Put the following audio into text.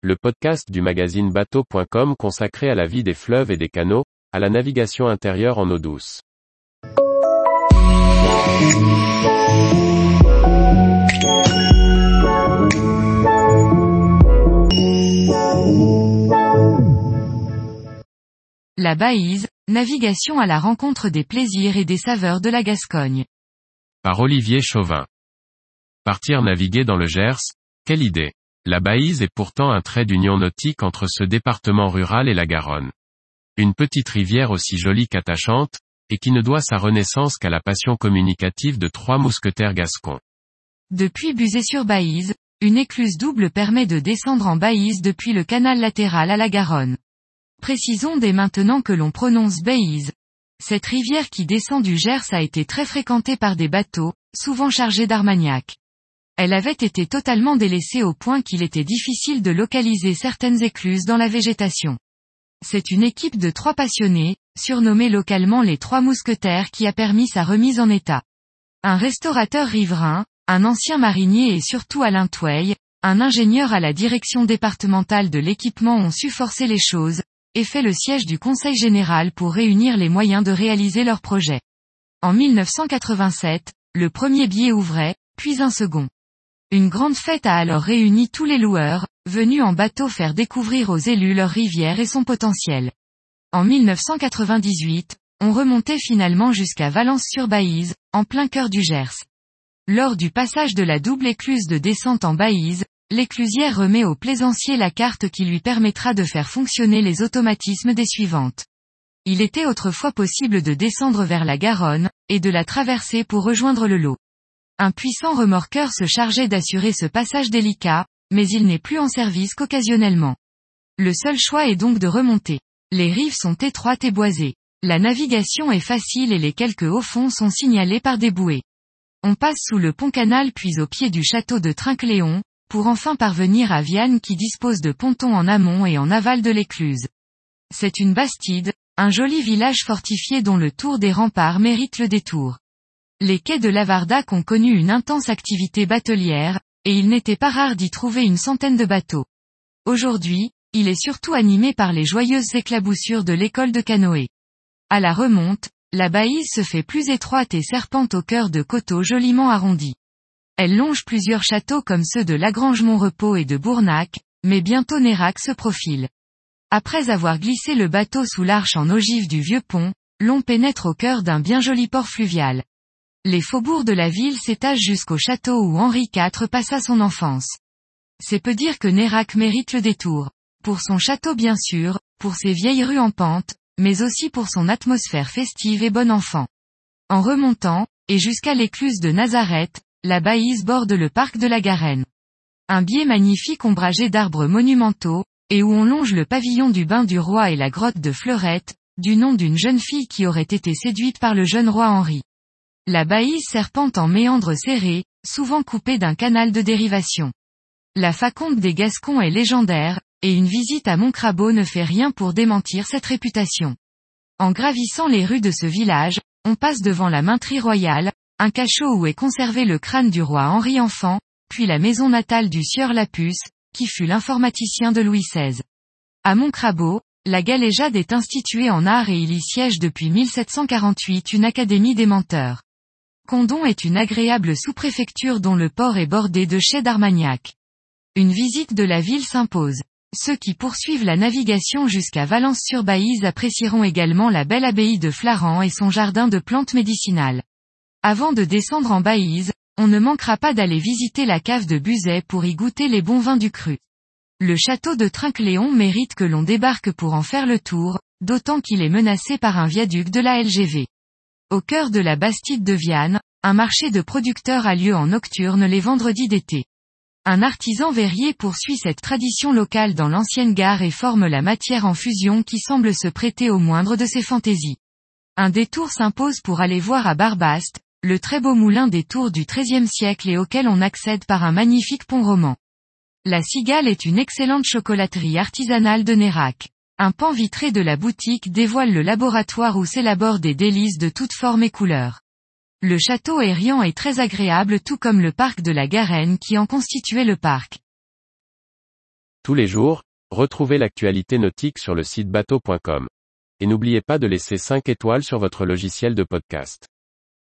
le podcast du magazine bateau.com consacré à la vie des fleuves et des canaux, à la navigation intérieure en eau douce. La Baïse, navigation à la rencontre des plaisirs et des saveurs de la Gascogne. Par Olivier Chauvin. Partir naviguer dans le Gers, quelle idée. La Baïse est pourtant un trait d'union nautique entre ce département rural et la Garonne. Une petite rivière aussi jolie qu'attachante, et qui ne doit sa renaissance qu'à la passion communicative de trois mousquetaires gascons. Depuis Buzet-sur-Baïse, une écluse double permet de descendre en Baïse depuis le canal latéral à la Garonne. Précisons dès maintenant que l'on prononce Baïse. Cette rivière qui descend du Gers a été très fréquentée par des bateaux, souvent chargés d'armagnac elle avait été totalement délaissée au point qu'il était difficile de localiser certaines écluses dans la végétation. C'est une équipe de trois passionnés, surnommés localement les trois mousquetaires qui a permis sa remise en état. Un restaurateur riverain, un ancien marinier et surtout Alain Toueil, un ingénieur à la direction départementale de l'équipement ont su forcer les choses, et fait le siège du Conseil général pour réunir les moyens de réaliser leur projet. En 1987, le premier billet ouvrait, puis un second. Une grande fête a alors réuni tous les loueurs, venus en bateau faire découvrir aux élus leur rivière et son potentiel. En 1998, on remontait finalement jusqu'à Valence-sur-Baïse, en plein cœur du Gers. Lors du passage de la double écluse de descente en Baïse, l'éclusière remet au plaisancier la carte qui lui permettra de faire fonctionner les automatismes des suivantes. Il était autrefois possible de descendre vers la Garonne, et de la traverser pour rejoindre le lot. Un puissant remorqueur se chargeait d'assurer ce passage délicat, mais il n'est plus en service qu'occasionnellement. Le seul choix est donc de remonter. Les rives sont étroites et boisées. La navigation est facile et les quelques hauts fonds sont signalés par des bouées. On passe sous le pont-canal puis au pied du château de Trinqueléon, pour enfin parvenir à Vienne qui dispose de pontons en amont et en aval de l'écluse. C'est une bastide, un joli village fortifié dont le tour des remparts mérite le détour. Les quais de Lavardac ont connu une intense activité batelière, et il n'était pas rare d'y trouver une centaine de bateaux. Aujourd'hui, il est surtout animé par les joyeuses éclaboussures de l'école de canoë. À la remonte, la baïse se fait plus étroite et serpente au cœur de coteaux joliment arrondis. Elle longe plusieurs châteaux comme ceux de Lagrange-Montrepos et de Bournac, mais bientôt Nérac se profile. Après avoir glissé le bateau sous l'arche en ogive du vieux pont, l'on pénètre au cœur d'un bien joli port fluvial. Les faubourgs de la ville s'étagent jusqu'au château où Henri IV passa son enfance. C'est peu dire que Nérac mérite le détour. Pour son château bien sûr, pour ses vieilles rues en pente, mais aussi pour son atmosphère festive et bon enfant. En remontant, et jusqu'à l'écluse de Nazareth, la Baïse borde le parc de la Garenne. Un biais magnifique ombragé d'arbres monumentaux, et où on longe le pavillon du bain du roi et la grotte de Fleurette, du nom d'une jeune fille qui aurait été séduite par le jeune roi Henri. La baïse serpente en méandre serré, souvent coupée d'un canal de dérivation. La faconde des Gascons est légendaire, et une visite à Montcrabeau ne fait rien pour démentir cette réputation. En gravissant les rues de ce village, on passe devant la mainterie royale, un cachot où est conservé le crâne du roi Henri Enfant, puis la maison natale du sieur Lapuce, qui fut l'informaticien de Louis XVI. À Montcrabeau, la galéjade est instituée en art et il y siège depuis 1748 une académie des menteurs. Condon est une agréable sous-préfecture dont le port est bordé de chais d'Armagnac. Une visite de la ville s'impose. Ceux qui poursuivent la navigation jusqu'à Valence-sur-Baïse apprécieront également la belle abbaye de Flaran et son jardin de plantes médicinales. Avant de descendre en Baïse, on ne manquera pas d'aller visiter la cave de Buzet pour y goûter les bons vins du cru. Le château de Trinqueléon mérite que l'on débarque pour en faire le tour, d'autant qu'il est menacé par un viaduc de la LGV. Au cœur de la Bastide de Viane, un marché de producteurs a lieu en nocturne les vendredis d'été. Un artisan verrier poursuit cette tradition locale dans l'ancienne gare et forme la matière en fusion qui semble se prêter au moindre de ses fantaisies. Un détour s'impose pour aller voir à Barbaste, le très beau moulin des tours du XIIIe siècle et auquel on accède par un magnifique pont roman. La Cigale est une excellente chocolaterie artisanale de Nérac. Un pan vitré de la boutique dévoile le laboratoire où s'élaborent des délices de toutes formes et couleurs. Le château est riant et très agréable tout comme le parc de la Garenne qui en constituait le parc. Tous les jours, retrouvez l'actualité nautique sur le site bateau.com. Et n'oubliez pas de laisser 5 étoiles sur votre logiciel de podcast.